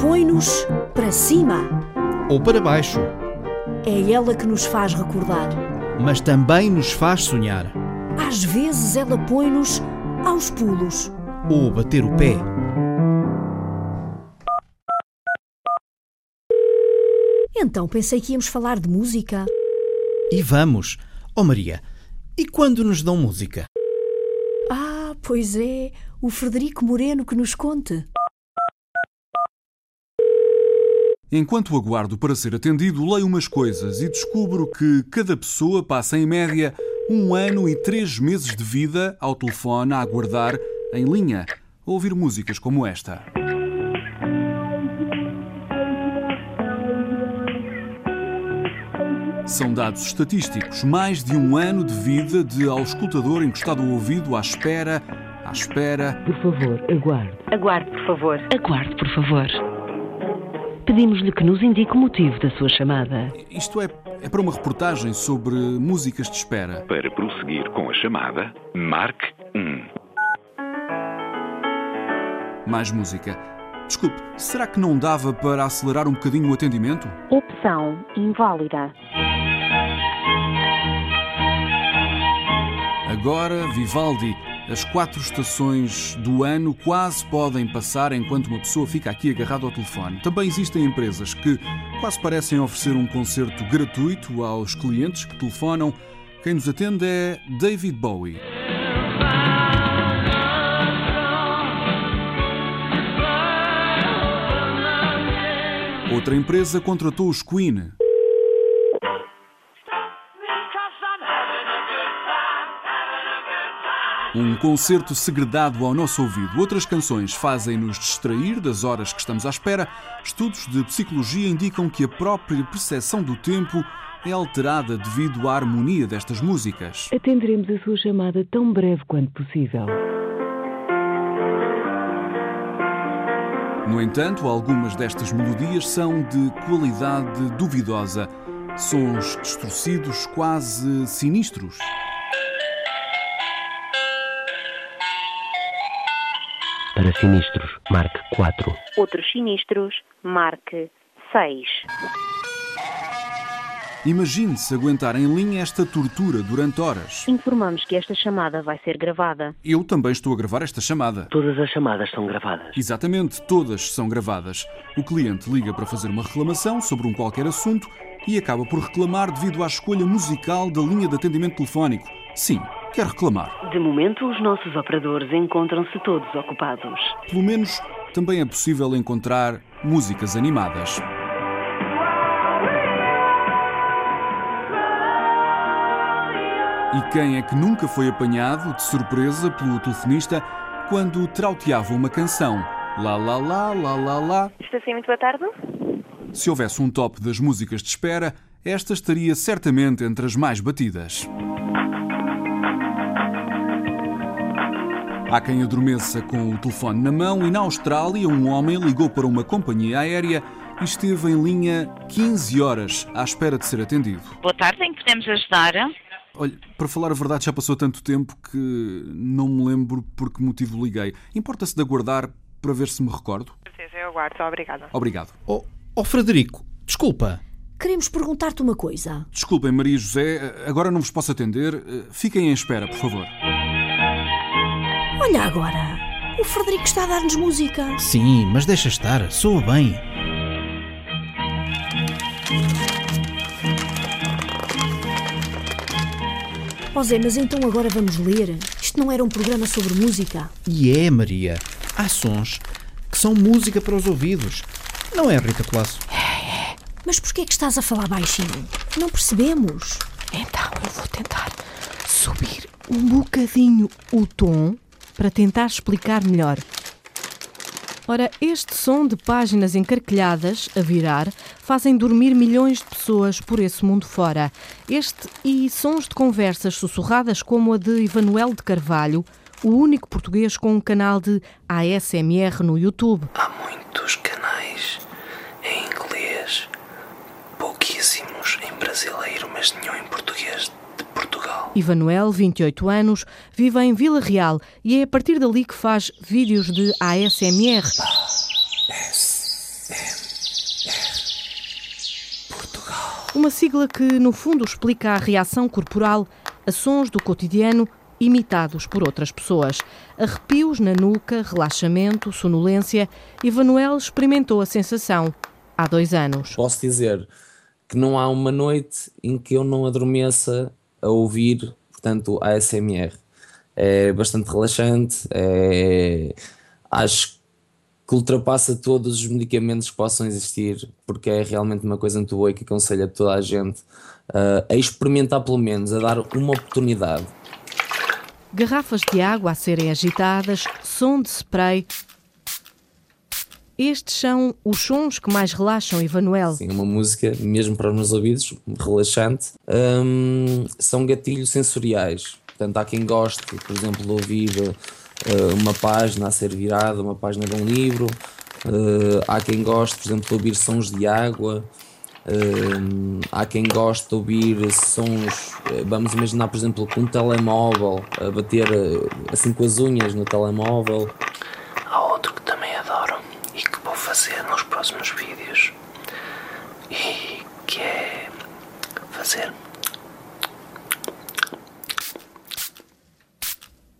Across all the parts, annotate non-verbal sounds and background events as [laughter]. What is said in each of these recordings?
põe-nos para cima. Ou para baixo, É ela que nos faz recordar. mas também nos faz sonhar. Às vezes ela põe-nos aos pulos. Ou bater o pé. Então pensei que íamos falar de música. E vamos. Oh Maria, e quando nos dão música? Ah, pois é, o Frederico Moreno que nos conte. Enquanto aguardo para ser atendido, leio umas coisas e descubro que cada pessoa passa, em média, um ano e três meses de vida ao telefone a aguardar, em linha, a ouvir músicas como esta. São dados estatísticos. Mais de um ano de vida de auscultador encostado ao ouvido, à espera, à espera. Por favor, aguarde. Aguarde, por favor. Aguarde, por favor. Pedimos-lhe que nos indique o motivo da sua chamada. Isto é, é para uma reportagem sobre músicas de espera. Para prosseguir com a chamada, marque 1. Mais música. Desculpe, será que não dava para acelerar um bocadinho o atendimento? Opção inválida. Agora, Vivaldi, as quatro estações do ano quase podem passar enquanto uma pessoa fica aqui agarrada ao telefone. Também existem empresas que quase parecem oferecer um concerto gratuito aos clientes que telefonam. Quem nos atende é David Bowie. Outra empresa contratou os Queen. Um concerto segredado ao nosso ouvido. Outras canções fazem-nos distrair das horas que estamos à espera. Estudos de psicologia indicam que a própria percepção do tempo é alterada devido à harmonia destas músicas. Atenderemos a sua chamada tão breve quanto possível. No entanto, algumas destas melodias são de qualidade duvidosa. Sons distorcidos, quase sinistros. Para sinistros, marque 4. Outros sinistros, marque 6. Imagine-se aguentar em linha esta tortura durante horas. Informamos que esta chamada vai ser gravada. Eu também estou a gravar esta chamada. Todas as chamadas são gravadas. Exatamente, todas são gravadas. O cliente liga para fazer uma reclamação sobre um qualquer assunto e acaba por reclamar devido à escolha musical da linha de atendimento telefónico. Sim, quer reclamar. De momento, os nossos operadores encontram-se todos ocupados. Pelo menos também é possível encontrar músicas animadas. E quem é que nunca foi apanhado de surpresa pelo telefonista quando trauteava uma canção? Lá, lá, lá, lá, lá, lá. Está sim, muito boa tarde. Se houvesse um top das músicas de espera, esta estaria certamente entre as mais batidas. Há quem adormeça com o telefone na mão e na Austrália um homem ligou para uma companhia aérea e esteve em linha 15 horas à espera de ser atendido. Boa tarde, em que podemos ajudar? Olha, para falar a verdade já passou tanto tempo que não me lembro por que motivo liguei. Importa-se de aguardar para ver se me recordo? certeza, eu aguardo. Obrigada. Obrigado. Oh, oh Frederico, desculpa. Queremos perguntar-te uma coisa. Desculpem, Maria José, agora não vos posso atender. Fiquem em espera, por favor. Olha agora, o Frederico está a dar-nos música. Sim, mas deixa estar, soa bem. Ó Zé, mas então agora vamos ler. Isto não era um programa sobre música. E é, Maria, há sons que são música para os ouvidos. Não é, Rita Colasso? Mas porquê é que estás a falar baixinho? Não percebemos. Então eu vou tentar subir um bocadinho o tom para tentar explicar melhor. Ora, este som de páginas encarquilhadas a virar fazem dormir milhões de pessoas por esse mundo fora. Este e sons de conversas sussurradas como a de Ivanuel de Carvalho, o único português com um canal de ASMR no YouTube. Há muitos canais em inglês, pouquíssimos em brasileiro, mas nenhum em português. Ivanuel, 28 anos, vive em Vila Real e é a partir dali que faz vídeos de ASMR. Uma sigla que, no fundo, explica a reação corporal a sons do cotidiano imitados por outras pessoas. Arrepios na nuca, relaxamento, sonolência. Ivanuel experimentou a sensação há dois anos. Posso dizer que não há uma noite em que eu não adormeça a ouvir, portanto, a ASMR. É bastante relaxante, é... acho que ultrapassa todos os medicamentos que possam existir, porque é realmente uma coisa muito boa e que aconselho a toda a gente uh, a experimentar pelo menos, a dar uma oportunidade. Garrafas de água a serem agitadas, som de spray, estes são os sons que mais relaxam, Ivanuel. Sim, uma música, mesmo para os meus ouvidos, relaxante. Hum, são gatilhos sensoriais. Portanto, há quem goste, por exemplo, de ouvir uh, uma página a ser virada, uma página de um livro. Uh, há quem goste, por exemplo, de ouvir sons de água. Uh, há quem goste de ouvir sons, vamos imaginar, por exemplo, com um telemóvel, a bater assim com as unhas no telemóvel. Há outro que também adoro e que vou fazer nos próximos vídeos e que é fazer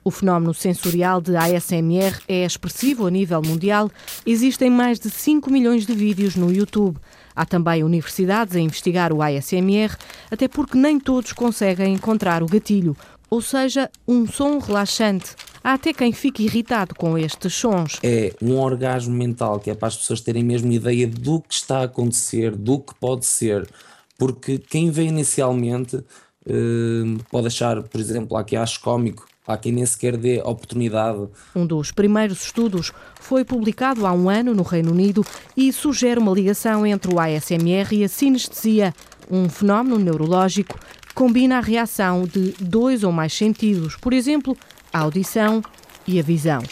O fenómeno sensorial de ASMR é expressivo a nível mundial. Existem mais de 5 milhões de vídeos no YouTube. Há também universidades a investigar o ASMR, até porque nem todos conseguem encontrar o gatilho, ou seja, um som relaxante. Há até quem fique irritado com estes sons. É um orgasmo mental que é para as pessoas terem mesmo ideia do que está a acontecer, do que pode ser, porque quem vê inicialmente uh, pode achar, por exemplo, há quem ache cómico Há quem nem sequer dê oportunidade. Um dos primeiros estudos foi publicado há um ano no Reino Unido e sugere uma ligação entre o ASMR e a sinestesia, um fenómeno neurológico que combina a reação de dois ou mais sentidos, por exemplo, a audição e a visão.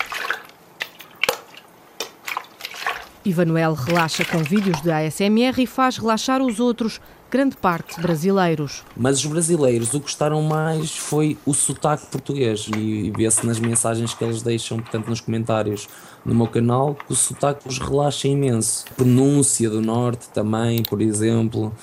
Ivanuel relaxa com vídeos de ASMR e faz relaxar os outros, grande parte brasileiros. Mas os brasileiros, o que gostaram mais foi o sotaque português e, vê-se nas mensagens que eles deixam, portanto, nos comentários no meu canal, que o sotaque os relaxa imenso. Pronúncia do norte também, por exemplo.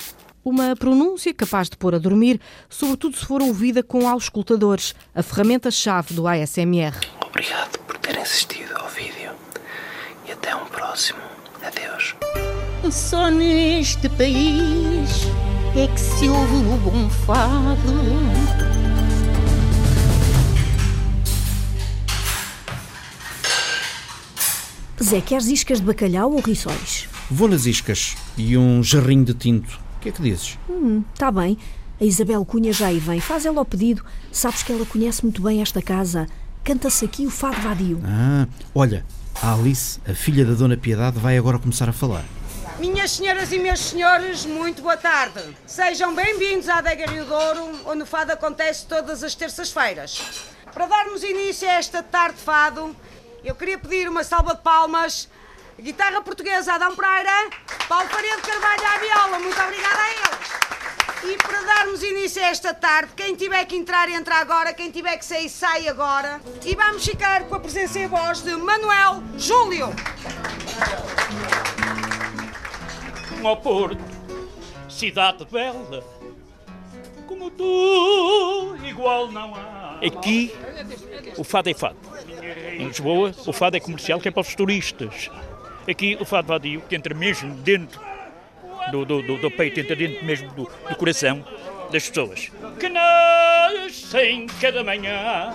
Uma pronúncia capaz de pôr a dormir, sobretudo se for ouvida com auscultadores, a ferramenta-chave do ASMR. Obrigado por terem assistido ao vídeo e até um próximo. Adeus. Só neste país é que se ouve o bom fado. Zé, queres iscas de bacalhau ou rissóis? Vou nas iscas e um jarrinho de tinto. O que é que dizes? Hum, tá bem. A Isabel Cunha já aí vem. Faz ela o pedido. Sabes que ela conhece muito bem esta casa. Canta-se aqui o fado vadio. Ah, olha, a Alice, a filha da Dona Piedade, vai agora começar a falar. Minhas senhoras e meus senhores, muito boa tarde. Sejam bem-vindos à Adega Rio Douro, onde o fado acontece todas as terças-feiras. Para darmos início a esta tarde de fado, eu queria pedir uma salva de palmas. Guitarra portuguesa Adão Pereira, Paulo Faria de Carvalho à viola. Muito obrigada a eles. E para darmos início a esta tarde, quem tiver que entrar, entra agora. Quem tiver que sair, sai agora. E vamos ficar com a presença e voz de Manuel Júlio ao Porto, cidade bela, como tu, igual não há. Aqui, o fado é fado. Em Lisboa, o fado é comercial, que é para os turistas. Aqui, o fado vadio, que entra mesmo dentro do, do, do, do peito, entra dentro mesmo do, do coração das pessoas. Que nascem cada manhã,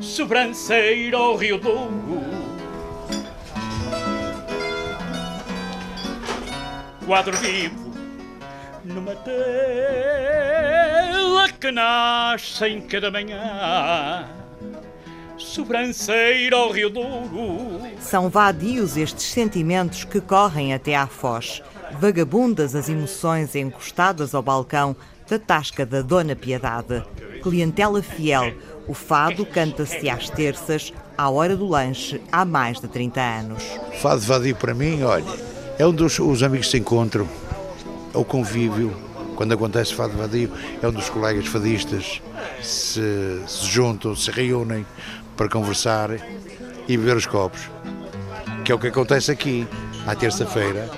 sobranceiro ao Rio Douro quadro vivo numa tela que nasce em cada manhã. Sobranceira ao Rio Douro. São vadios estes sentimentos que correm até à foz. Vagabundas as emoções encostadas ao balcão da tasca da Dona Piedade. Clientela fiel, o fado canta-se às terças, à hora do lanche, há mais de 30 anos. Fado vadio para mim, olha, é onde os, os amigos se encontram, é o convívio. Quando acontece fado vadio, é onde os colegas fadistas se, se juntam, se reúnem para conversar e beber os copos. Que é o que acontece aqui, à terça-feira,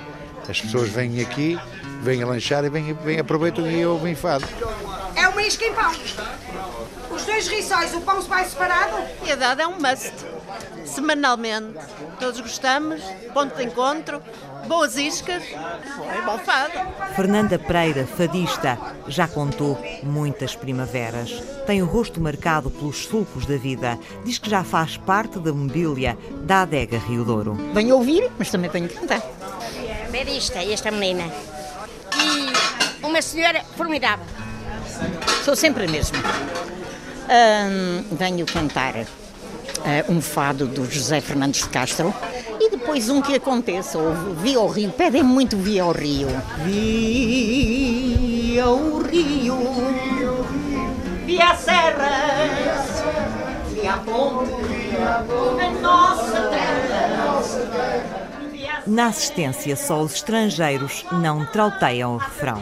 As pessoas vêm aqui, vêm a lanchar e vêm, vêm aproveitam e ouvem fado. É uma isca em pão. Os dois riçóis, o pão se vai separado? E a dada é um must. Semanalmente. Todos gostamos, ponto de encontro, boas iscas, é bom fado. Fernanda Pereira, fadista, já contou muitas primaveras. Tem o rosto marcado pelos sulcos da vida. Diz que já faz parte da mobília da adega Rio Douro. Venho ouvir, mas também tenho que cantar. Bedista, esta menina. E uma senhora formidável. Sou sempre a mesma. Hum, venho cantar um fado do José Fernandes de Castro. E depois um que aconteça, ou Via ao Rio, pedem muito Via ao Rio. Via ao Rio, via a serras, via a ponte, a nossa terra. Na assistência, só os estrangeiros não trauteiam o refrão.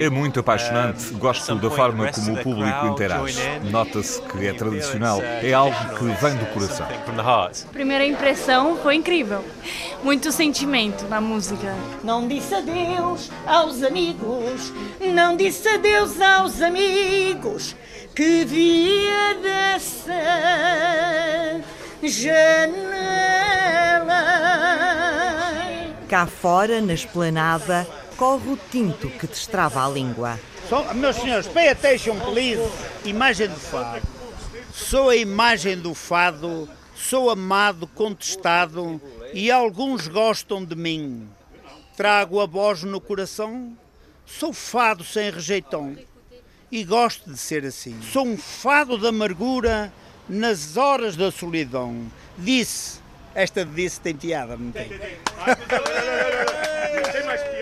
É muito apaixonante. Gosto da forma como o público interage. Nota-se que é tradicional. É algo que vem do coração. Primeira impressão foi incrível. Muito sentimento na música. Não disse adeus aos amigos, não disse adeus aos amigos que via dessa janela. Cá fora, na esplanada, corre o tinto que destrava a língua. Meus senhores, pay attention, please. Imagem do fado. Sou a imagem do fado, sou amado, contestado e alguns gostam de mim. Trago a voz no coração, sou fado sem rejeitão e gosto de ser assim. Sou um fado da amargura nas horas da solidão. Disse, esta disse tem piada, não tem?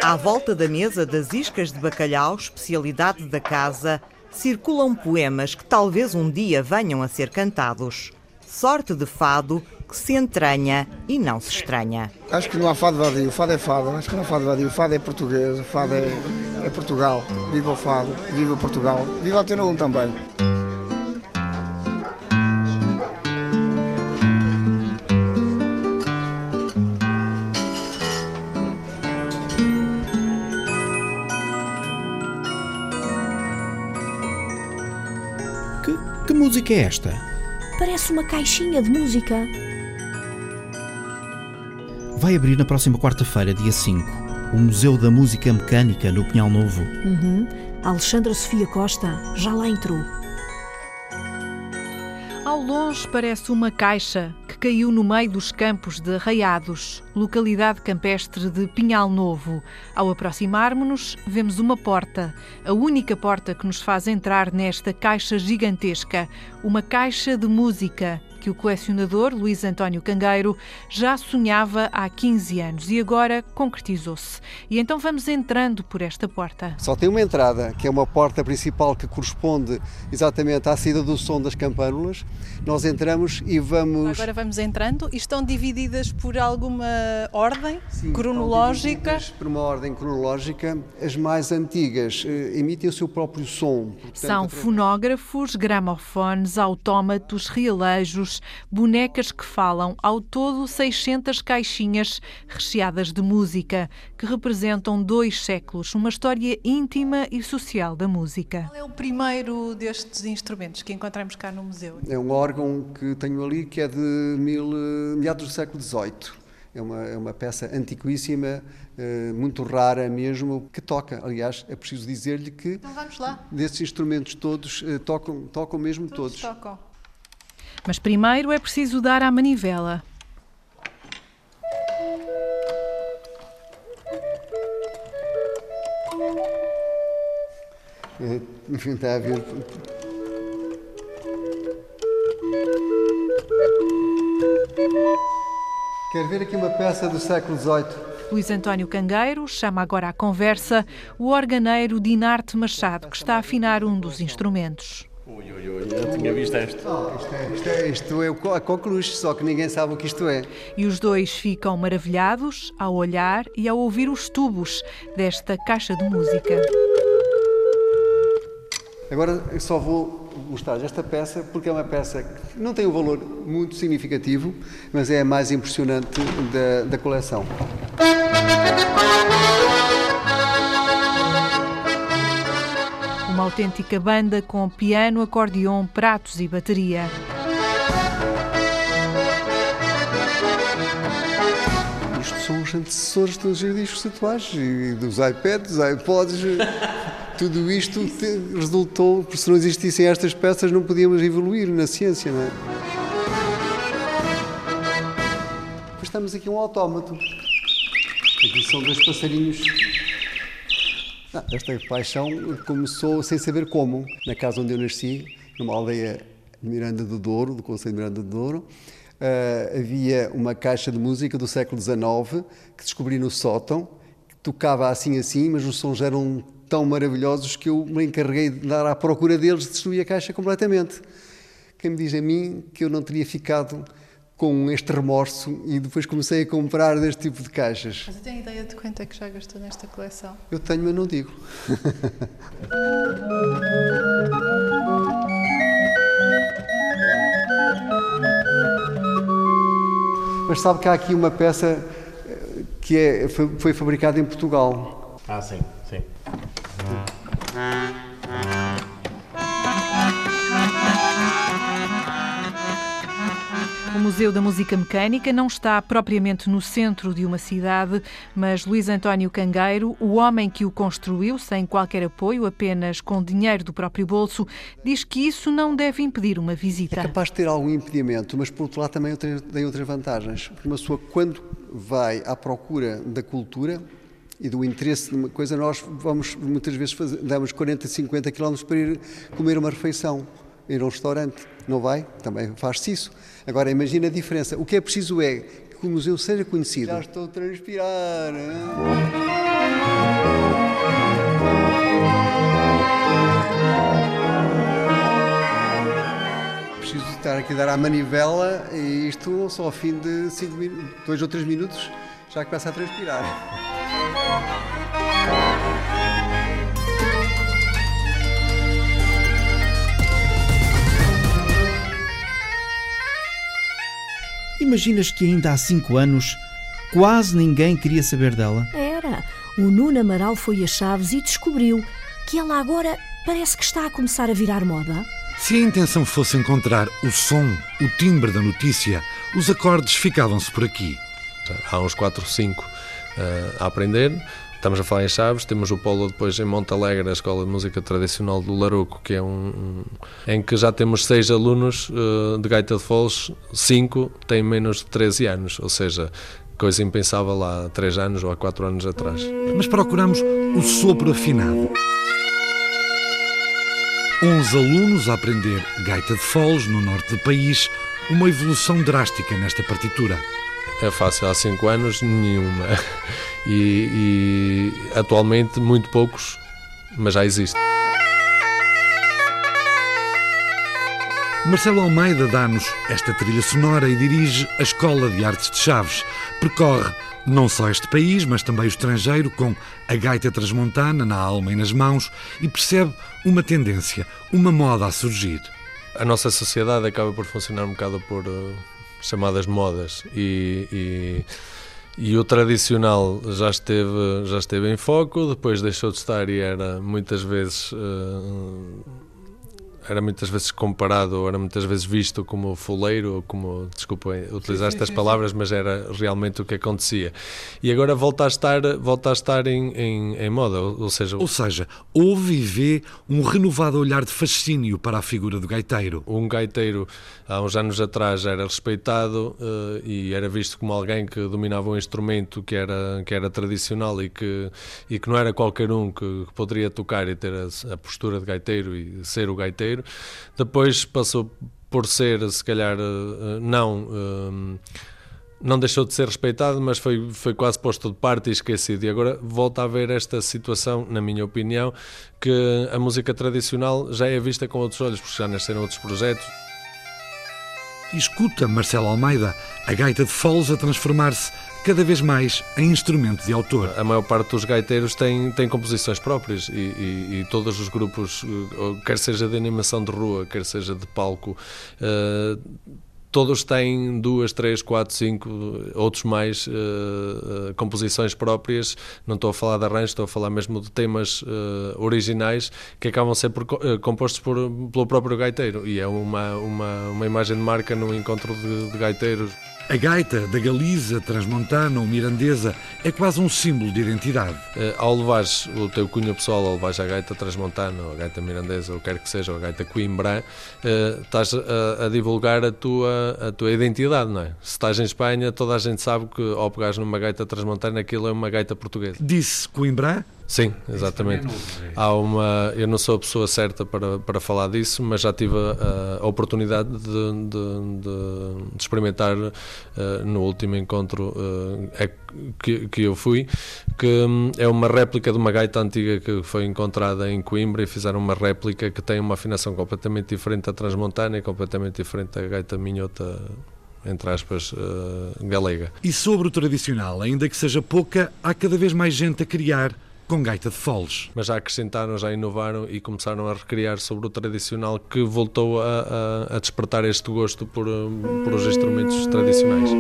À volta da mesa das iscas de bacalhau, especialidade da casa, circulam poemas que talvez um dia venham a ser cantados. Sorte de fado que se entranha e não se estranha. Acho que não há fado vadio, o fado é fado, acho que não há fado vadio, o fado é português, o fado é, é Portugal, viva o fado, viva Portugal, viva a Antena 1 também. Música é esta? Parece uma caixinha de música. Vai abrir na próxima quarta-feira, dia 5, o Museu da Música Mecânica no Pinhal Novo. Uhum. Alexandra Sofia Costa já lá entrou. Ao longe parece uma caixa caiu no meio dos campos de Arraiados, localidade campestre de Pinhal Novo. Ao aproximarmos-nos, vemos uma porta, a única porta que nos faz entrar nesta caixa gigantesca, uma caixa de música que o colecionador Luís António Cangueiro já sonhava há 15 anos e agora concretizou-se. E então vamos entrando por esta porta. Só tem uma entrada, que é uma porta principal que corresponde exatamente à saída do som das campânulas. Nós entramos e vamos. Agora vamos entrando e estão divididas por alguma ordem Sim, cronológica? Por uma ordem cronológica. As mais antigas eh, emitem o seu próprio som. Portanto, São fonógrafos, gramofones, autómatos, realejos, bonecas que falam, ao todo 600 caixinhas recheadas de música, que representam dois séculos, uma história íntima e social da música. Qual é o primeiro destes instrumentos que encontramos cá no museu? É um órgão que tenho ali que é de mil, meados do século XVIII. É uma, é uma peça antiquíssima, muito rara mesmo, que toca. Aliás, é preciso dizer-lhe que então vamos lá. desses instrumentos todos tocam, tocam mesmo todos. todos. Tocam. Mas primeiro é preciso dar à manivela. É, enfim, está a ver. Quer ver aqui uma peça do século XVIII? Luís António Cangueiro chama agora à conversa o organeiro Dinarte Machado, que está a afinar um dos instrumentos. Ui, ui, ui, eu tinha visto este. Oh, isto, é, isto, é, isto é a coqueluche, só que ninguém sabe o que isto é. E os dois ficam maravilhados ao olhar e ao ouvir os tubos desta caixa de música. Agora eu só vou mostrar esta peça porque é uma peça que não tem um valor muito significativo, mas é a mais impressionante da, da coleção. Uma autêntica banda com piano, acordeon, pratos e bateria. Isto são os antecessores dos discos atuais e dos iPads, iPods. [laughs] Tudo isto resultou, porque se não existissem estas peças não podíamos evoluir na ciência, não é? Depois estamos aqui um autómato. Aqui são dois passarinhos. Esta paixão começou sem saber como. Na casa onde eu nasci, numa aldeia de Miranda do Douro, do Conselho de Miranda do Douro, uh, havia uma caixa de música do século XIX que descobri no sótão, que tocava assim assim, mas os sons eram tão maravilhosos que eu me encarreguei de dar à procura deles, destruir a caixa completamente. Quem me diz a mim que eu não teria ficado com este remorso e depois comecei a comprar deste tipo de caixas. Você tem ideia de quanto é que já gastou nesta coleção? Eu tenho, mas não digo. [laughs] mas sabe que há aqui uma peça eh, que é, foi, foi fabricada em Portugal. Ah, sim, sim. O Museu da Música Mecânica não está propriamente no centro de uma cidade, mas Luís António Cangueiro, o homem que o construiu sem qualquer apoio, apenas com dinheiro do próprio bolso, diz que isso não deve impedir uma visita. É capaz de ter algum impedimento, mas por outro lado também tem outras vantagens. Uma pessoa, quando vai à procura da cultura, e do interesse numa coisa, nós vamos muitas vezes fazer, damos 40, 50 quilómetros para ir comer uma refeição, ir a um restaurante. Não vai? Também faz-se isso. Agora, imagina a diferença. O que é preciso é que o museu seja conhecido. Já estou a transpirar. Preciso estar aqui a dar à manivela e isto só ao fim de 5 minutos, 2 ou 3 minutos já começa a transpirar. Imaginas que ainda há cinco anos quase ninguém queria saber dela? Era. O Nuno Amaral foi a Chaves e descobriu que ela agora parece que está a começar a virar moda. Se a intenção fosse encontrar o som, o timbre da notícia, os acordes ficavam-se por aqui. Há uns 4 ou 5 a aprender. Estamos a falar em Chaves, temos o polo depois em Monte Alegre, a Escola de Música Tradicional do Laruco, que é um, um em que já temos seis alunos uh, de gaita de foles, cinco têm menos de 13 anos, ou seja, coisa impensável há três anos ou há quatro anos atrás. Mas procuramos o sopro afinado. 11 alunos a aprender gaita de foles no norte do país, uma evolução drástica nesta partitura. É fácil, há 5 anos nenhuma. E, e, atualmente muito poucos, mas já existe. Marcelo Almeida dá-nos esta trilha sonora e dirige a Escola de Artes de Chaves. Percorre não só este país, mas também o estrangeiro, com a gaita transmontana na alma e nas mãos, e percebe uma tendência, uma moda a surgir. A nossa sociedade acaba por funcionar um bocado por, uh, chamadas modas e, e, e, o tradicional já esteve, já esteve em foco, depois deixou de estar e era muitas vezes uh, era muitas vezes comparado, ou era muitas vezes visto como fuleiro, ou como, desculpa utilizar estas palavras, mas era realmente o que acontecia. E agora volta a estar, volta a estar em, em, em moda, ou seja... Ou seja, houve e vê um renovado olhar de fascínio para a figura do gaiteiro. Um gaiteiro, há uns anos atrás, era respeitado uh, e era visto como alguém que dominava um instrumento que era, que era tradicional e que, e que não era qualquer um que, que poderia tocar e ter a, a postura de gaiteiro e ser o gaiteiro, depois passou por ser, se calhar, eh, não. Eh, não deixou de ser respeitado, mas foi, foi quase posto de parte e esquecido. E agora volta a haver esta situação, na minha opinião, que a música tradicional já é vista com outros olhos, porque já nasceram outros projetos. escuta Marcelo Almeida, a gaita de foles a transformar-se cada vez mais em instrumento de autor. A maior parte dos gaiteiros tem, tem composições próprias e, e, e todos os grupos, eh, quer seja de animação de rua, quer seja de palco, uh, todos têm duas, três, quatro, cinco, outros mais uh, composições próprias. Não estou a falar de arranjos, estou a falar mesmo de temas uh, originais que acabam a ser por, compostos por, pelo próprio gaiteiro. E é uma, uma, uma imagem de marca no encontro de, de gaiteiros. A gaita da Galiza, transmontana ou mirandesa é quase um símbolo de identidade. Uh, ao levares o teu cunho pessoal, ao levares a gaita transmontana, ou a gaita mirandesa, ou quer que seja, ou a gaita coimbrã, uh, estás a, a, divulgar a tua, a tua identidade, não é? Se estás em Espanha, toda a gente sabe que ao pegares numa gaita transmontana, aquilo é uma gaita portuguesa. Disse Coimbrã? Sim, exatamente. Há uma, eu não sou a pessoa certa para, para falar disso, mas já tive a, a oportunidade de, de, de, de experimentar uh, no último encontro uh, é, que, que eu fui, que um, é uma réplica de uma gaita antiga que foi encontrada em Coimbra e fizeram uma réplica que tem uma afinação completamente diferente da transmontana e completamente diferente da gaita minhota entre aspas, uh, galega. E sobre o tradicional, ainda que seja pouca, há cada vez mais gente a criar com gaita de foles. Mas já acrescentaram, já inovaram e começaram a recriar sobre o tradicional que voltou a, a, a despertar este gosto por, por os instrumentos tradicionais.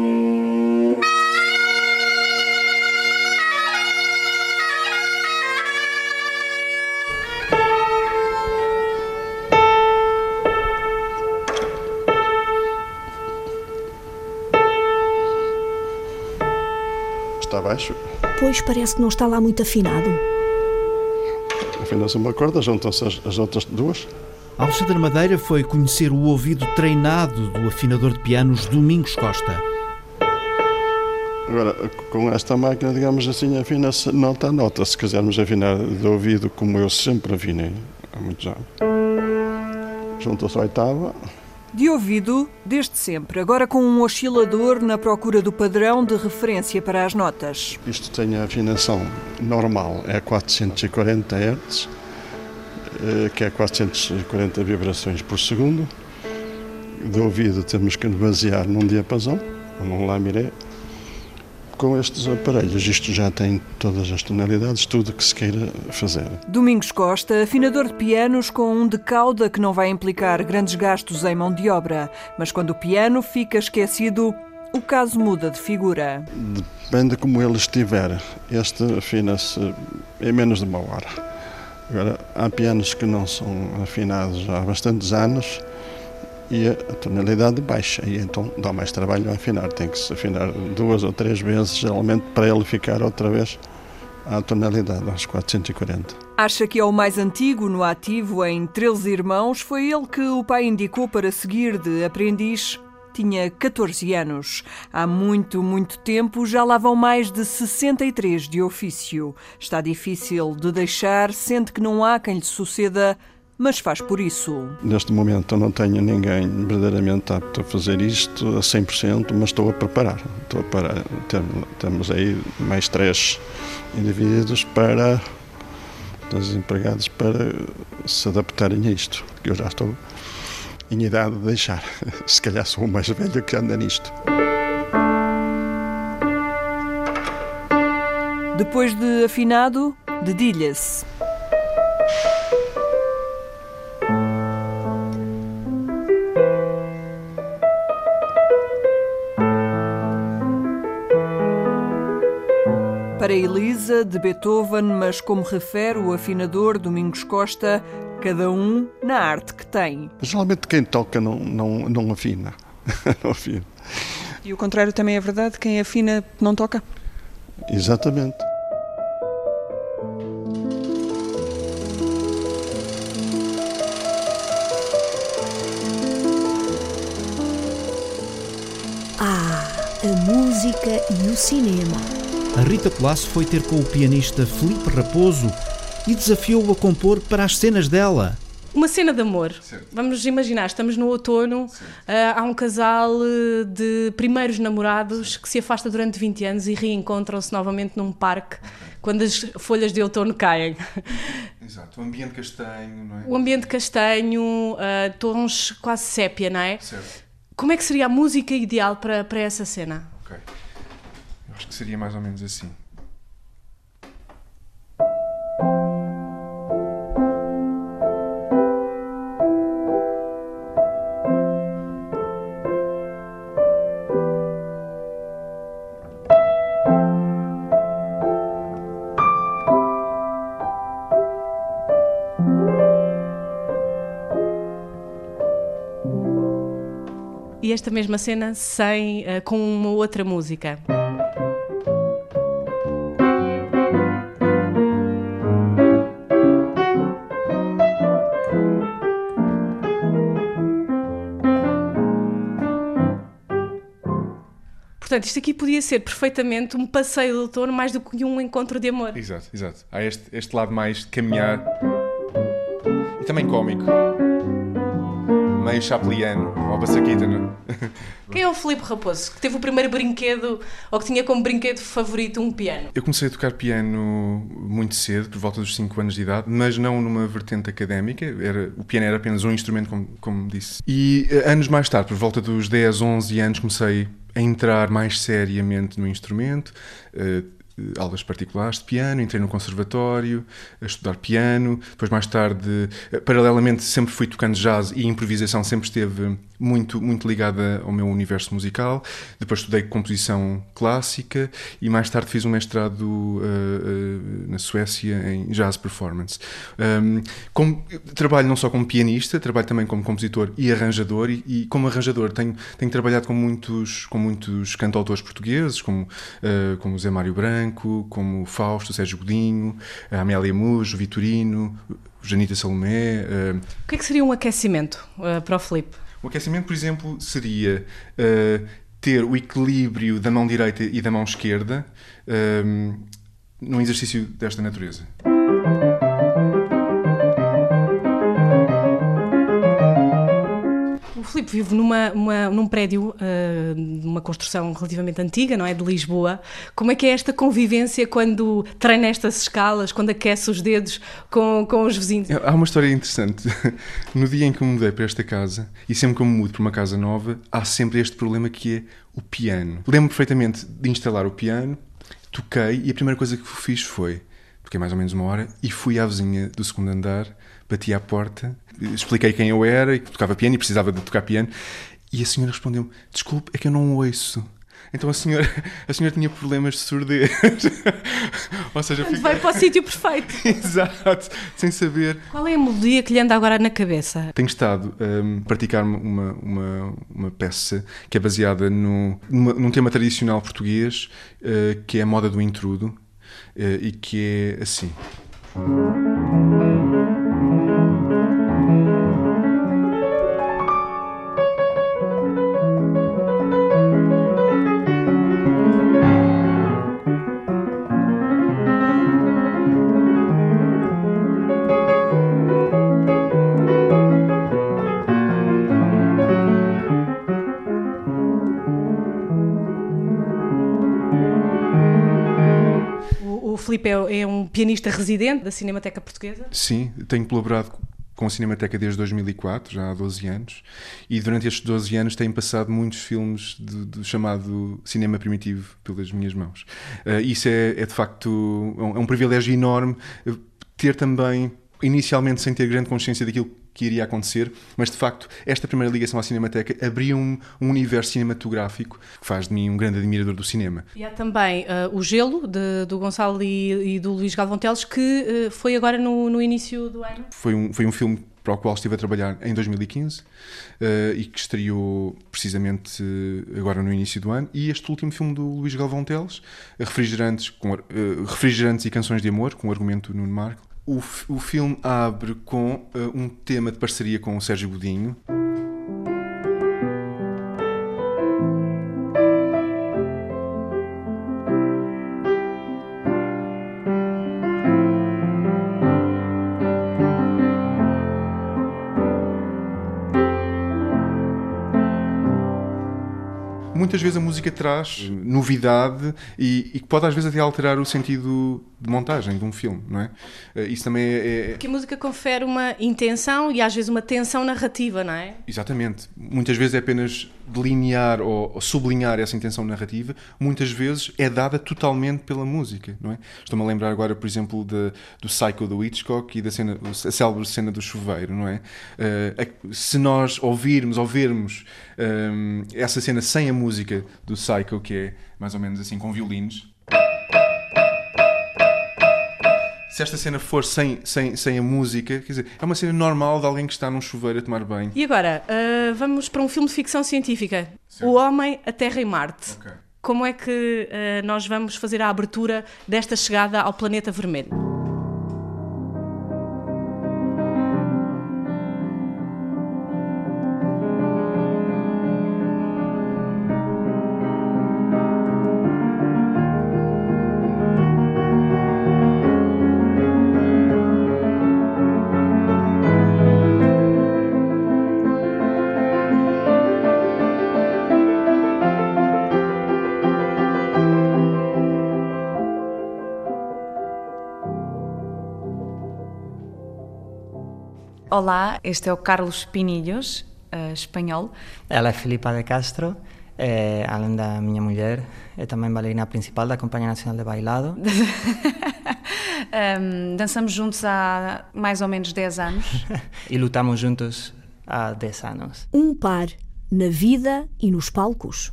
Está baixo? Pois parece que não está lá muito afinado. Afina-se uma corda, juntam-se as, as outras duas. Alexandre Madeira foi conhecer o ouvido treinado do afinador de pianos Domingos Costa. Agora, com esta máquina, digamos assim, afina-se nota a nota. Se quisermos afinar de ouvido como eu sempre afinei há muitos anos. Junta-se a oitava, de ouvido, desde sempre, agora com um oscilador na procura do padrão de referência para as notas. Isto tem a afinação normal, é 440 Hz, eh, que é 440 vibrações por segundo. De ouvido temos que basear num diapasão, num Lá miré, com estes aparelhos. Isto já tem todas as tonalidades, tudo que se queira fazer. Domingos Costa, afinador de pianos com um de cauda que não vai implicar grandes gastos em mão de obra, mas quando o piano fica esquecido, o caso muda de figura. Depende como ele estiver. Este afina-se em menos de uma hora. Agora, há pianos que não são afinados há bastantes anos e a tonalidade baixa, e então dá mais trabalho a afinar. Tem que se afinar duas ou três vezes, geralmente, para ele ficar outra vez à tonalidade, aos 440. Acha que é o mais antigo no ativo em 13 irmãos? Foi ele que o pai indicou para seguir de aprendiz. Tinha 14 anos. Há muito, muito tempo já lá vão mais de 63 de ofício. Está difícil de deixar, sente que não há quem lhe suceda mas faz por isso. Neste momento eu não tenho ninguém verdadeiramente apto a fazer isto a 100%, mas estou a preparar. Estou a parar. Temos aí mais três indivíduos para três empregados para se adaptarem a isto, que eu já estou em idade de deixar. [laughs] Se calhar sou o mais velho que anda nisto. Depois de afinado, dedilha-se. Para Elisa, de Beethoven, mas como refere o afinador Domingos Costa, cada um na arte que tem. Geralmente quem toca não, não, não afina. [laughs] não afina. E o contrário também é verdade? Quem afina não toca? Exatamente. Ah, a música e o cinema a Rita Colasso foi ter com o pianista Felipe Raposo e desafiou-o a compor para as cenas dela. Uma cena de amor. Certo. Vamos imaginar, estamos no outono, uh, há um casal eh, de primeiros namorados que se afasta durante 20 anos e reencontram-se novamente num parque okay. quando as folhas de outono caem. Exato, o ambiente castanho, não é? O ambiente castanho, uh, tons quase sépia, não é? Certo Como é que seria a música ideal para, para essa cena? Ok. Acho que seria mais ou menos assim. E esta mesma cena sem, uh, com uma outra música. Portanto, isto aqui podia ser perfeitamente um passeio do outono mais do que um encontro de amor. Exato, exato. Há este, este lado mais de caminhar e também cómico meio chapliano, ou bassaquita, não é? [laughs] Quem é o Filipe Raposo, que teve o primeiro brinquedo, ou que tinha como brinquedo favorito um piano? Eu comecei a tocar piano muito cedo, por volta dos 5 anos de idade, mas não numa vertente académica, era, o piano era apenas um instrumento, como, como disse. E eh, anos mais tarde, por volta dos 10, 11 anos, comecei a entrar mais seriamente no instrumento, uh, aulas particulares de piano, entrei no conservatório a estudar piano, depois mais tarde, eh, paralelamente, sempre fui tocando jazz e improvisação sempre esteve muito, muito ligada ao meu universo musical. Depois estudei composição clássica e mais tarde fiz um mestrado uh, uh, na Suécia em jazz performance. Um, como, trabalho não só como pianista, trabalho também como compositor e arranjador e, e como arranjador tenho, tenho trabalhado com muitos, com muitos cantautores portugueses, como, uh, como Zé Mário Branco, como Fausto, Sérgio Godinho, a Amélia Mujo, Vitorino, Janita Salomé. O que é que seria um aquecimento para o Felipe? O aquecimento, por exemplo, seria uh, ter o equilíbrio da mão direita e da mão esquerda uh, num exercício desta natureza. Filipe vive numa, uma, num prédio, uh, numa construção relativamente antiga, não é? De Lisboa. Como é que é esta convivência quando treina estas escalas, quando aquece os dedos com, com os vizinhos? Há uma história interessante. [laughs] No dia em que me mudei para esta casa, e sempre que eu me mudo para uma casa nova, há sempre este problema que é o piano. Lembro perfeitamente de instalar o piano, toquei e a primeira coisa que fiz foi, toquei mais ou menos uma hora, e fui à vizinha do segundo andar, bati à porta expliquei quem eu era e que tocava piano e precisava de tocar piano. E a senhora respondeu-me: Desculpe, é que eu não ouço. Então a senhora, a senhora tinha problemas de surdez. [laughs] Ou seja, fica... vai para o [laughs] sítio perfeito. Exato, sem saber. Qual é a melodia que lhe anda agora na cabeça? Tenho estado um, a praticar uma, uma, uma peça que é baseada no, numa, num tema tradicional português, uh, que é a moda do intrudo, uh, e que é assim. Pianista residente da Cinemateca Portuguesa? Sim, tenho colaborado com a Cinemateca desde 2004, já há 12 anos, e durante estes 12 anos têm passado muitos filmes do, chamado cinema primitivo pelas minhas mãos. Uh, isso é, é, de facto um, é um privilégio enorme ter também, inicialmente sem ter grande consciência daquilo que iria acontecer, mas de facto esta primeira ligação à Cinemateca abriu um, um universo cinematográfico que faz de mim um grande admirador do cinema. E há também uh, o Gelo, de, do Gonçalo e, e, do Luís Galvão Teles, que uh, foi agora no, no início do ano. Foi um, foi um filme para o qual estive a trabalhar em 2015 uh, e que estreou precisamente uh, agora no início do ano. E este último filme do Luís Galvão Teles, Refrigerantes, com, uh, Refrigerantes e Canções de Amor, com o argumento Nuno Marco, o, o filme abre com uh, um tema de parceria com o Sérgio Godinho. muitas vezes a música traz novidade e, que pode às vezes até alterar o sentido de montagem de um filme, não é? Uh, isso também é, é... Que a música confere uma intenção e às vezes uma tensão narrativa, não é? Exatamente. Muitas vezes é apenas delinear ou, ou sublinhar essa intenção narrativa, muitas vezes é dada totalmente pela música, não é? Estou-me a lembrar agora, por exemplo, de, do Psycho do Hitchcock e da cena, a célebre cena do chuveiro, não é? Uh, se nós ouvirmos, ouvirmos um, essa cena sem a música do Psycho, que é mais ou menos assim com violinos, se esta cena for sem, sem, sem a música, quer dizer, é uma cena normal de alguém que está num chuveiro a tomar banho. E agora, uh, vamos para um filme de ficção científica: O Homem, a Terra e Marte. Okay. Como é que uh, nós vamos fazer a abertura desta chegada ao planeta vermelho? Olá, este é o Carlos Pinilhos, uh, espanhol. Ela é Filipa de Castro, é, além da minha mulher, é também bailarina principal da Companhia Nacional de Bailado. um, [laughs] dançamos juntos há mais ou menos 10 anos. [laughs] e lutamos juntos há 10 anos. Um par na vida e nos palcos.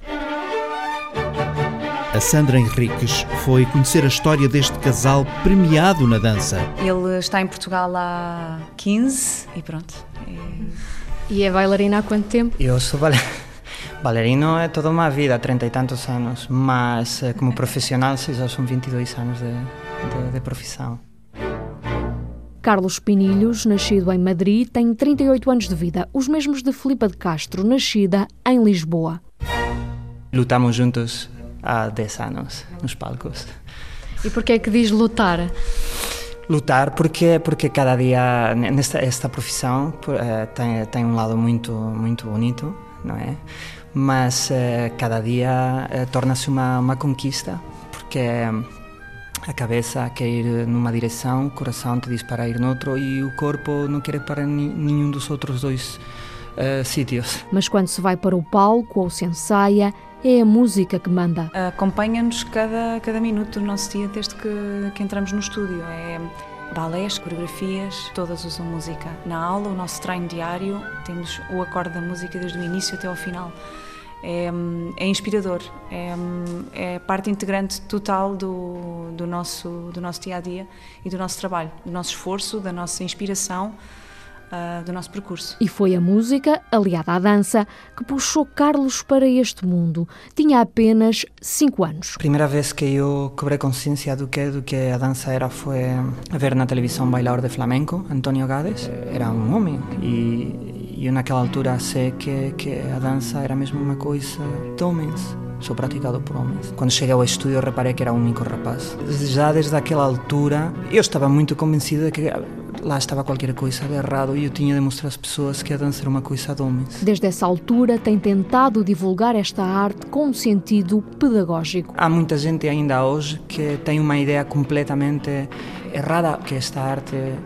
A Sandra Henriques foi conhecer a história deste casal premiado na dança. Ele está em Portugal há 15 e pronto. E, e é bailarina há quanto tempo? Eu sou [laughs] bailarino é toda uma vida, 30 e tantos anos, mas eh, como profissional já são 22 anos de, de, de profissão. Carlos Pinilhos, nascido em Madrid, tem 38 anos de vida, os mesmos de Filipa de Castro, nascida em Lisboa. Lutamos juntos há 10 anos nos palcos. E porquê é que diz lutar? Lutar porque porque cada dia nesta esta profissão uh, tem tem um lado muito muito bonito, não é? Mas uh, cada dia uh, torna-se uma uma conquista porque a cabeça quer ir numa direção, o coração te diz para ir noutro e o corpo não quer ir para nenhum dos outros dois sítios. Mas quando se vai para o palco ou se ensaia, é a música que manda. Acompanha-nos cada, cada minuto do nosso dia desde que, que entramos no estúdio. É balés, coreografias, todas usam música. Na aula, o nosso treino diário, temos o acorde da música desde o início até ao final. É, é inspirador, é, é, parte integrante total do, do, nosso, do nosso dia a dia e do nosso trabalho, do nosso esforço, da nossa inspiração uh, do nosso percurso. E foi a música, aliada à dança, que puxou Carlos para este mundo. Tinha apenas 5 anos. A primeira vez que eu cobrei consciência do que, do que a dança era foi a ver na televisão bailador de flamenco, António Gades. Era um homem e, e eu naquela altura sei que, que a dança era mesmo uma coisa de homens sou praticado por homens. Quando cheguei ao estúdio reparei que era o único rapaz. Já desde aquela altura eu estava muito convencido de que lá estava qualquer coisa de errado e eu tinha de mostrar às pessoas que a dança era uma coisa de homens. Desde essa altura tem tentado divulgar esta arte com um sentido pedagógico. Há muita gente ainda hoje que tem uma ideia completamente errada que esta arte é.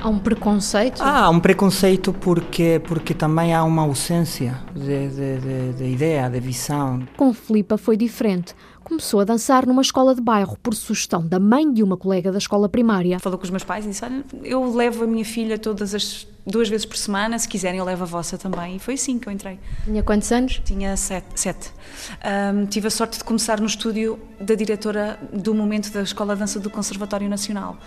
Há um preconceito? Ah, há um preconceito porque, porque também há uma ausência de, de, de, de ideia, de visão. Com Filipa foi diferente começou a dançar numa escola de bairro por sugestão da mãe de uma colega da escola primária. Falou com os meus pais e disse: Olha, eu levo a minha filha todas as duas vezes por semana, se quiserem eu levo a vossa também. E foi assim que eu entrei. Tinha quantos anos? Tinha sete. sete. Um, tive a sorte de começar no estúdio da diretora do momento da Escola de Dança do Conservatório Nacional.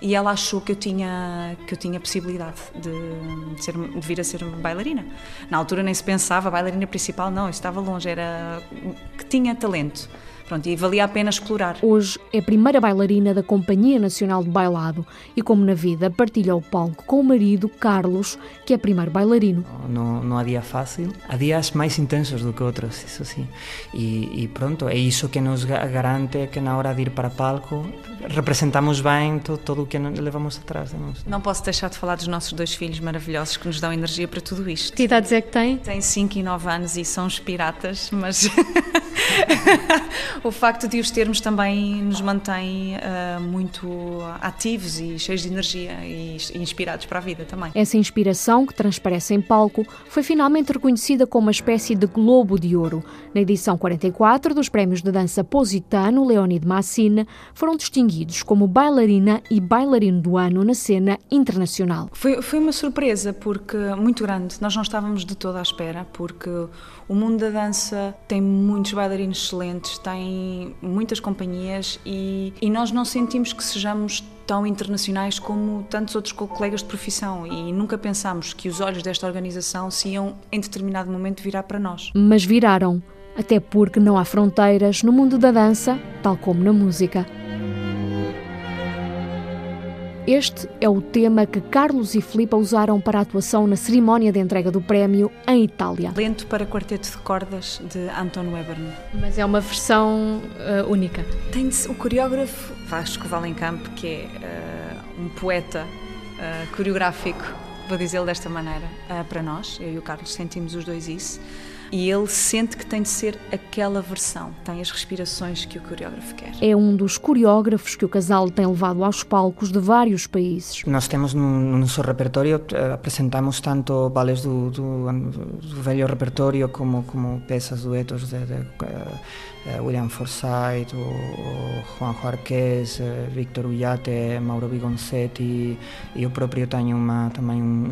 E ela achou que eu tinha, que eu tinha possibilidade de, de, ser, de vir a ser bailarina. Na altura nem se pensava, bailarina principal, não, estava longe, era que tinha talento. Pronto, e valia a pena explorar. Hoje é a primeira bailarina da Companhia Nacional de Bailado e, como na vida, partilha o palco com o marido, Carlos, que é primeiro bailarino. Não, não há dia fácil, há dias mais intensos do que outros, isso sim. E, e pronto, é isso que nos garante que na hora de ir para o palco representamos bem todo, todo o que levamos atrás de nós. Não posso deixar de falar dos nossos dois filhos maravilhosos que nos dão energia para tudo isto. Que idades é que têm? Têm 5 e 9 anos e são os piratas, mas [laughs] [laughs] o facto de os termos também nos mantém uh, muito ativos e cheios de energia e, inspirados para a vida também. Essa inspiração, que transparece em palco, foi finalmente reconhecida como uma espécie de Globo de Ouro. Na edição 44 dos Prémios de Dança Positano, Leonide Massina foram distinguidos como bailarina e bailarino do ano na cena internacional. Foi, foi uma surpresa porque muito grande. Nós não estávamos de toda à espera, porque o mundo da dança tem muitos bailarinos excelentes, tem muitas companhias e, e nós não sentimos que sejamos tão internacionais como tantos outros colegas de profissão e nunca pensámos que os olhos desta organização se iam em determinado momento virar para nós. Mas viraram, até porque não há fronteiras no mundo da dança, tal como na música. Este é o tema que Carlos e Filipa usaram para a atuação na cerimónia de entrega do prémio em Itália. Lento para quarteto de cordas de Anton Webern. Mas é uma versão uh, única. Tem o coreógrafo Vasco Valencamp, que é uh, um poeta uh, coreográfico, vou dizê-lo desta maneira, para nós, eu e o Carlos sentimos os dois isso e ele sente que tem de ser aquela versão, tem as respirações que o coreógrafo quer. É um dos coreógrafos que o casal tem levado aos palcos de vários países. Nós temos no, no nosso repertório, eh, apresentamos tanto balés do, do, do velho repertório como, como peças, duetos de, de, de eh, William Forsythe, o, o Juanjo Arqués, eh, Victor Ullate, Mauro Vigoncetti, e eu próprio tenho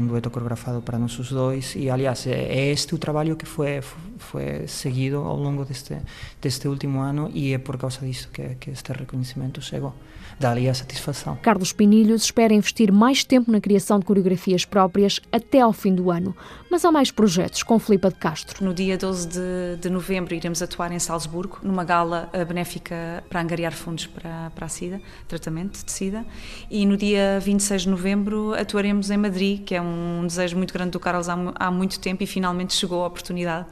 dueto coreografado para nós dois, e aliás, é este o trabalho que foi, foi seguido ao longo deste, deste último ano e é por causa disso que, que este reconhecimento chegou dá-lhe a satisfação. Carlos Pinilhos espera investir mais tempo na criação de coreografias próprias até ao fim do ano, mas há mais projetos com Filipa de Castro. No dia 12 de, de novembro iremos atuar em Salzburgo, numa gala eh, benéfica para angariar fundos para, para a SIDA, tratamento de SIDA, e no dia 26 de novembro atuaremos em Madrid, que é um desejo muito grande do Carlos há, há muito tempo e finalmente chegou a oportunidade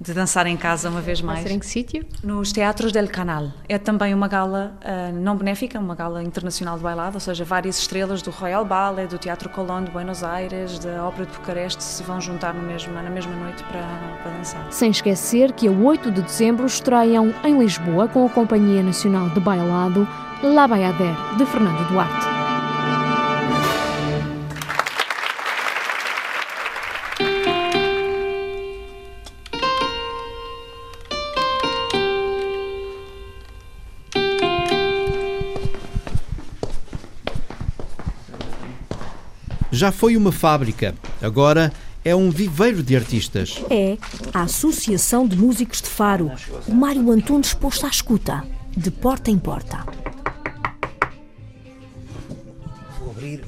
de dançar em casa uma vez mais. Vai ser em que sítio? Nos Teatros del Canal. É também uma gala uh, não benéfica, uma gala internacional de bailado, ou seja, várias estrelas do Royal Ballet, do Teatro Colón de Buenos Aires, da Ópera de Bucareste se vão juntar mesmo, na mesma noite para, para dançar. Sem esquecer que a 8 de dezembro estreiam em Lisboa com a Companhia Nacional de Bailado La Bayader, de Fernando Duarte. Já foi uma fábrica, agora é um viveiro de artistas. É a Associação de Músicos de Faro. O Mário Antunes posto à escuta, de porta em porta. Vou abrir.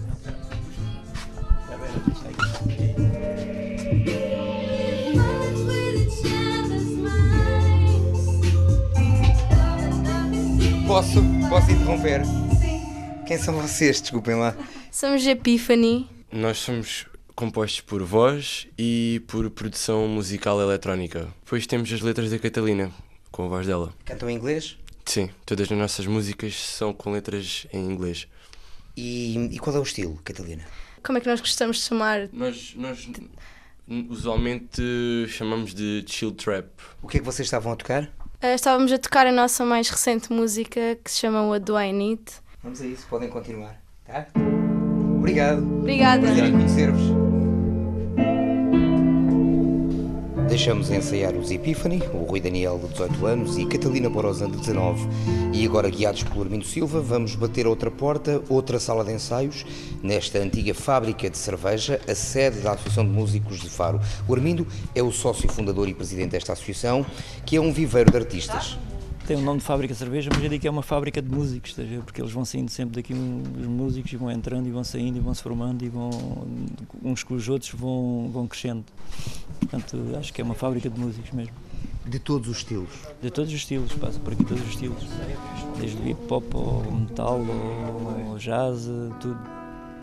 Posso? Posso interromper? Quem são vocês? Desculpem lá. Somos Epiphany. Nós somos compostos por voz e por produção musical eletrónica. Depois temos as letras da Catalina, com a voz dela. Cantam em inglês? Sim, todas as nossas músicas são com letras em inglês. E, e qual é o estilo, Catalina? Como é que nós gostamos de chamar? Nós, nós usualmente chamamos de chill trap. O que é que vocês estavam a tocar? Uh, estávamos a tocar a nossa mais recente música que se chama What Do I Need. Vamos a isso, podem continuar, tá? Obrigado. Obrigada. Prazer em conhecer-vos. Deixamos ensaiar os Epiphany, o Rui Daniel de 18 anos e Catalina Borosan de 19. E agora, guiados pelo Armindo Silva, vamos bater outra porta, outra sala de ensaios, nesta antiga fábrica de cerveja, a sede da Associação de Músicos de Faro. O Armindo é o sócio fundador e presidente desta associação, que é um viveiro de artistas tem o um nome de fábrica de cerveja, mas eu digo que é uma fábrica de músicos, porque eles vão saindo sempre daqui os músicos e vão entrando e vão saindo e vão se formando e vão uns com os outros vão, vão crescendo. Portanto, acho que é uma fábrica de músicos mesmo. De todos os estilos? De todos os estilos, passa por aqui todos os estilos. Desde hip hop ao metal ao jazz, tudo.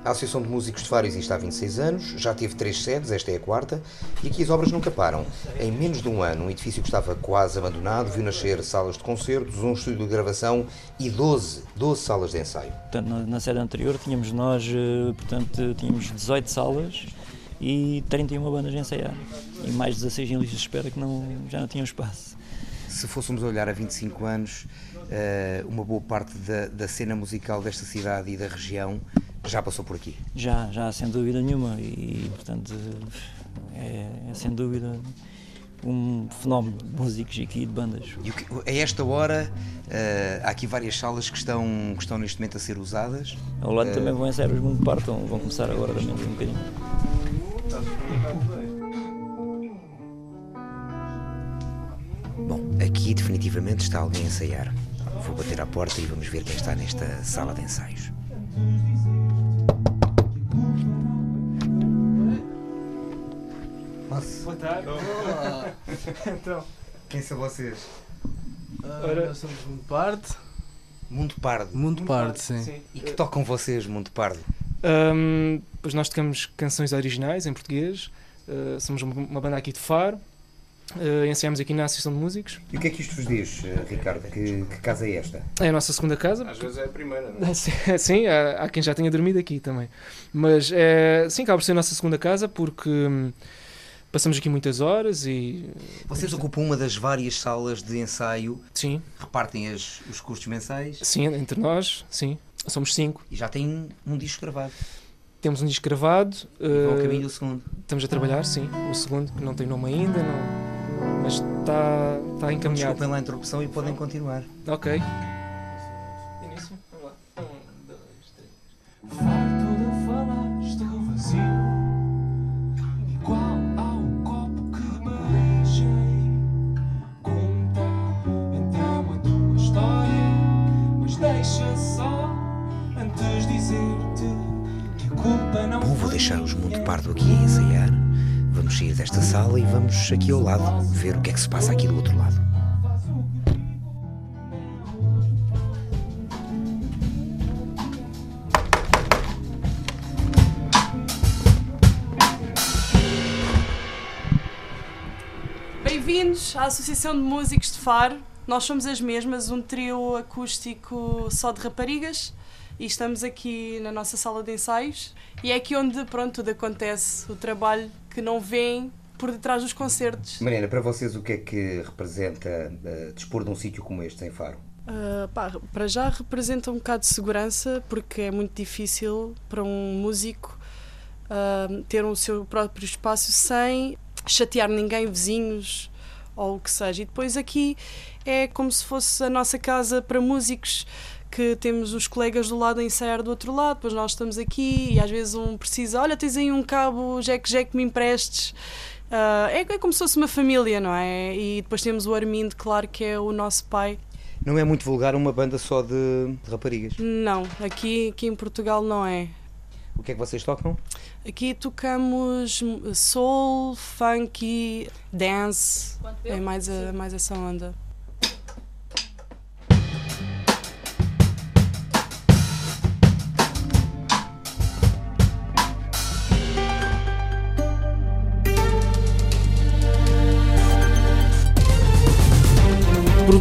A Associação de Músicos de Faro existe há 26 anos, já teve três sedes, esta é a quarta, e aqui as obras nunca param. Em menos de um ano, um edifício que estava quase abandonado viu nascer salas de concertos, um estúdio de gravação e 12, 12 salas de ensaio. Portanto, na, na sede anterior tínhamos nós, eh, portanto, tínhamos 18 salas e 31 bandas a ensaiar. E mais 16 em listas de espera que não, já não tinham espaço. se fôssemos olhar a 25 anos, uh, uma boa parte da, da, cena musical desta cidade e da região já passou por aqui? Já, já, sem dúvida nenhuma. E, portanto, é, é sem dúvida um fenómeno de músicos aqui de bandas. E que, a esta hora uh, há aqui várias salas que estão, que estão neste momento a ser usadas. Ao lado uh, também vão ensaiar os Mundo Partam, vão começar agora também um bocadinho. Bom, aqui definitivamente está alguém a ensaiar. Vou bater à porta e vamos ver quem está nesta sala de ensaios. Boa tarde. Olá. [laughs] então. Quem são vocês? Uh, Ora, nós somos Mundo Pardo. Mundo Pardo? Mundo, Mundo Pardo, Pardo sim. sim. E que tocam vocês, Mundo Pardo? Um, pois nós tocamos canções originais em português. Uh, somos uma banda aqui de Faro. Uh, ensaiamos aqui na Associação de Músicos. E o que é que isto vos diz, Ricardo? Que, que, casa é esta? É a nossa segunda casa. Às vezes é a primeira, não é? [laughs] Sim, há, há quem já tenha dormido aqui também. Mas é, sim, acaba por ser a nossa segunda casa porque hum, Passamos aqui muitas horas e. Vocês ocupam uma das várias salas de ensaio? Sim. Repartem as, os custos mensais? Sim, entre nós, sim. Somos cinco. E já tem um disco gravado? Temos um disco gravado. E uh, ao caminho do segundo? Estamos a trabalhar, sim. O segundo, que não tem nome ainda, não, mas está, está encaminhado. Desculpem lá a interrupção e podem continuar. Ok. Início? Vamos lá. Um, dois, três. Deixar os Mundo Pardo aqui a ensaiar. Vamos sair desta sala e vamos aqui ao lado ver o que é que se passa aqui do outro lado. Bem-vindos à Associação de Músicos de Faro. Nós somos as mesmas, um trio acústico só de raparigas e estamos aqui na nossa sala de ensaios e é aqui onde pronto tudo acontece, o trabalho que não vem por detrás dos concertos. Mariana, para vocês o que é que representa uh, dispor de um sítio como este em Faro? Uh, pá, para já representa um bocado de segurança porque é muito difícil para um músico uh, ter o um seu próprio espaço sem chatear ninguém, vizinhos ou o que seja. E depois aqui é como se fosse a nossa casa para músicos que temos os colegas do lado a ensaiar do outro lado, depois nós estamos aqui e às vezes um precisa, olha, tens aí um cabo Jack Jack me emprestes. Uh, é, é como se fosse uma família, não é? E depois temos o Armindo, claro que é o nosso pai. Não é muito vulgar uma banda só de, de raparigas? Não, aqui, aqui em Portugal não é. O que é que vocês tocam? Aqui tocamos soul, funk, dance, é mais, a, mais essa onda.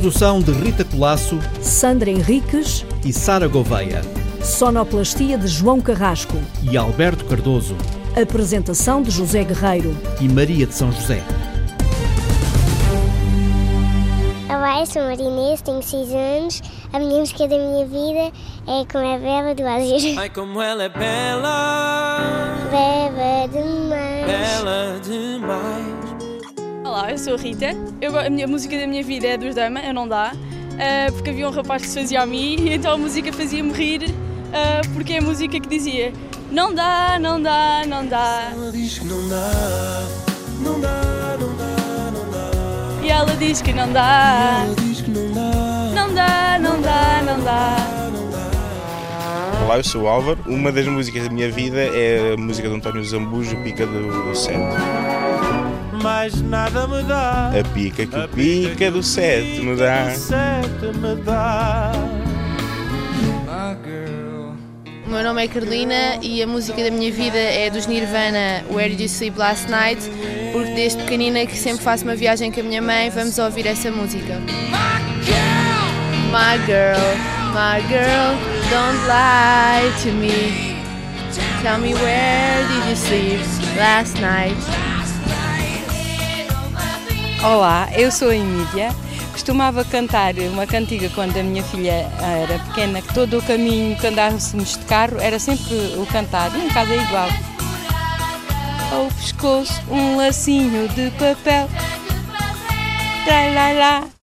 Produção de Rita Colasso, Sandra Henriques e Sara Gouveia. Sonoplastia de João Carrasco e Alberto Cardoso. Apresentação de José Guerreiro e Maria de São José. Olá, eu sou Marinês, tenho 6 anos. A minha música da minha vida é Como é Bela do Oasis. Ai, como ela é bela! Bela demais! Bela demais! Olá, eu sou a Rita. Eu, a, minha, a música da minha vida é dos Dama, eu não dá, uh, porque havia um rapaz que se fazia a mim e então a música fazia-me rir, uh, porque é a música que dizia Não dá, não dá, não dá. Ela diz que não dá, não dá, não dá, não dá. E ela diz que não dá. Ela diz que não dá, não dá, não dá, não dá. Olá, eu sou o Álvaro. Uma das músicas da minha vida é a música de António Zambujo, Pica do, do mais nada me dá. A pica que a o pica, do sete me dá. Sete me dá. O meu nome é Carolina e a música da minha vida é dos Nirvana, Where Did You Sleep Last Night, porque desde pequenina que sempre faço uma viagem com a minha mãe, vamos ouvir essa música. My girl, my girl, don't lie to me. Tell me where did you sleep last night? Olá, eu sou a Emília, costumava cantar uma cantiga quando a minha filha era pequena, que todo o caminho que andássemos de carro era sempre o cantar, e em casa é igual. Ao pescoço um lacinho de papel, tra lá lá,